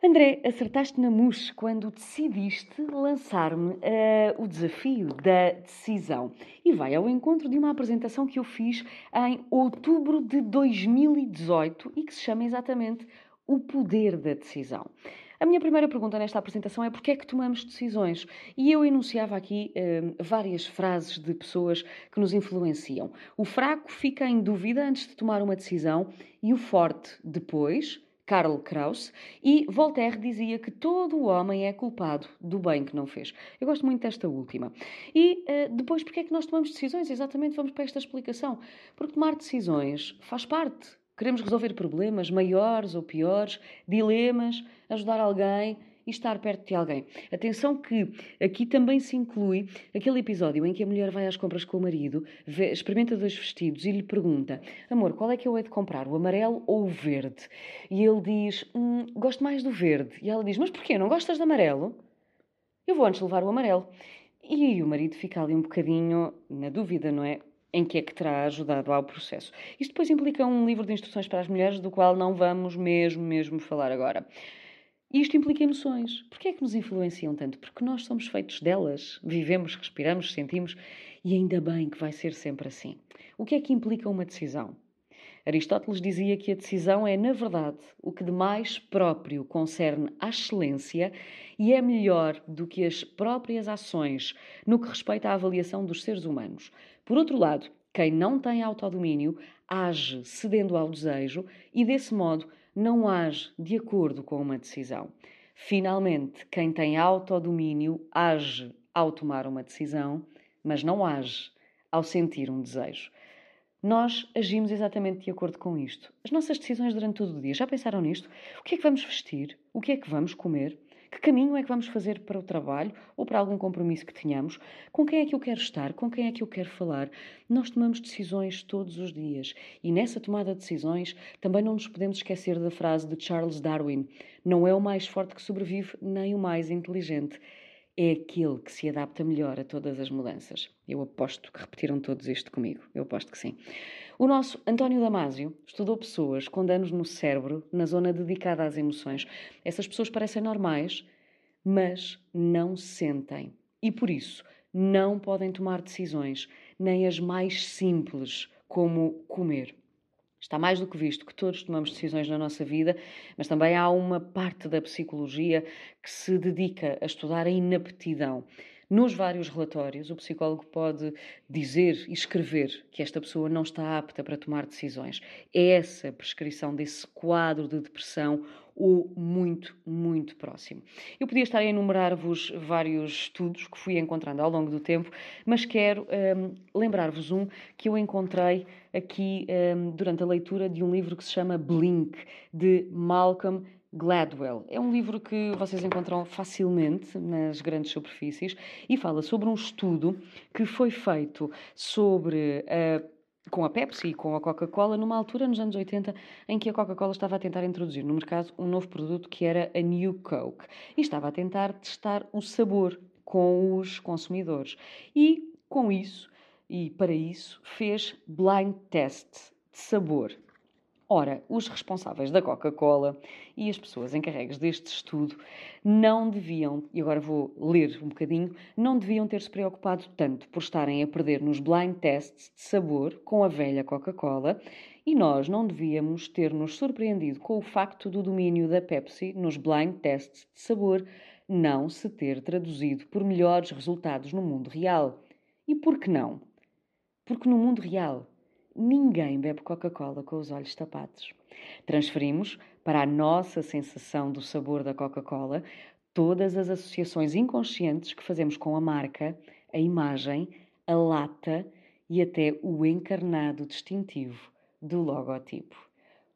André, acertaste na mousse quando decidiste lançar-me uh, o desafio da decisão. E vai ao encontro de uma apresentação que eu fiz em outubro de 2018 e que se chama exatamente O Poder da Decisão. A minha primeira pergunta nesta apresentação é porquê é que tomamos decisões? E eu enunciava aqui uh, várias frases de pessoas que nos influenciam. O fraco fica em dúvida antes de tomar uma decisão e o forte depois Karl Kraus, e Voltaire dizia que todo o homem é culpado do bem que não fez. Eu gosto muito desta última. E uh, depois, porque é que nós tomamos decisões? Exatamente, vamos para esta explicação. Porque tomar decisões faz parte. Queremos resolver problemas maiores ou piores, dilemas, ajudar alguém, e estar perto de alguém. Atenção que aqui também se inclui aquele episódio em que a mulher vai às compras com o marido, vê, experimenta dois vestidos e lhe pergunta: Amor, qual é que eu hei de comprar, o amarelo ou o verde? E ele diz: hum, Gosto mais do verde. E ela diz: Mas porquê? Não gostas de amarelo? Eu vou antes levar o amarelo. E o marido fica ali um bocadinho na dúvida, não é? Em que é que terá ajudado ao processo. Isto depois implica um livro de instruções para as mulheres, do qual não vamos mesmo, mesmo falar agora. E isto implica emoções. Porquê é que nos influenciam tanto? Porque nós somos feitos delas. Vivemos, respiramos, sentimos e ainda bem que vai ser sempre assim. O que é que implica uma decisão? Aristóteles dizia que a decisão é, na verdade, o que de mais próprio concerne à excelência e é melhor do que as próprias ações no que respeita à avaliação dos seres humanos. Por outro lado, quem não tem autodomínio age cedendo ao desejo e, desse modo, não age de acordo com uma decisão. Finalmente, quem tem autodomínio age ao tomar uma decisão, mas não age ao sentir um desejo. Nós agimos exatamente de acordo com isto. As nossas decisões durante todo o dia, já pensaram nisto? O que é que vamos vestir? O que é que vamos comer? Que caminho é que vamos fazer para o trabalho ou para algum compromisso que tenhamos? Com quem é que eu quero estar? Com quem é que eu quero falar? Nós tomamos decisões todos os dias e nessa tomada de decisões também não nos podemos esquecer da frase de Charles Darwin: não é o mais forte que sobrevive, nem o mais inteligente. É aquele que se adapta melhor a todas as mudanças. Eu aposto que repetiram todos isto comigo. Eu aposto que sim. O nosso António Damasio estudou pessoas com danos no cérebro, na zona dedicada às emoções. Essas pessoas parecem normais, mas não sentem. E por isso não podem tomar decisões, nem as mais simples, como comer. Está mais do que visto que todos tomamos decisões na nossa vida, mas também há uma parte da psicologia que se dedica a estudar a inaptidão. Nos vários relatórios, o psicólogo pode dizer e escrever que esta pessoa não está apta para tomar decisões. É essa prescrição desse quadro de depressão ou muito, muito próximo. Eu podia estar a enumerar-vos vários estudos que fui encontrando ao longo do tempo, mas quero um, lembrar-vos um que eu encontrei aqui um, durante a leitura de um livro que se chama Blink, de Malcolm Gladwell. É um livro que vocês encontram facilmente nas grandes superfícies e fala sobre um estudo que foi feito sobre a com a Pepsi e com a Coca-Cola, numa altura nos anos 80 em que a Coca-Cola estava a tentar introduzir no mercado um novo produto que era a New Coke e estava a tentar testar o sabor com os consumidores. E com isso, e para isso, fez blind test de sabor Ora, os responsáveis da Coca-Cola e as pessoas encarregues deste estudo não deviam, e agora vou ler um bocadinho, não deviam ter-se preocupado tanto por estarem a perder nos blind tests de sabor com a velha Coca-Cola e nós não devíamos ter nos surpreendido com o facto do domínio da Pepsi nos blind tests de sabor não se ter traduzido por melhores resultados no mundo real. E por que não? Porque no mundo real ninguém bebe Coca-Cola com os olhos tapados. Transferimos para a nossa sensação do sabor da Coca-Cola todas as associações inconscientes que fazemos com a marca, a imagem, a lata e até o encarnado distintivo do logotipo.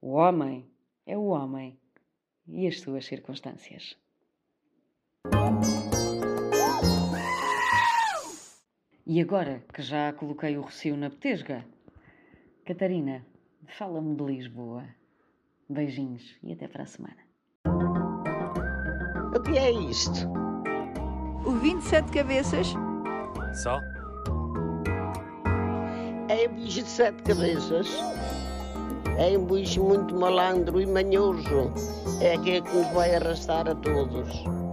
O homem é o homem e as suas circunstâncias. E agora que já coloquei o recio na petesga, Catarina, Fala-me de Lisboa. Beijinhos e até para a semana. O que é isto? O 27 cabeças Só? É um bicho de sete cabeças. É um bicho muito malandro e manhoso. É aquele que nos vai arrastar a todos.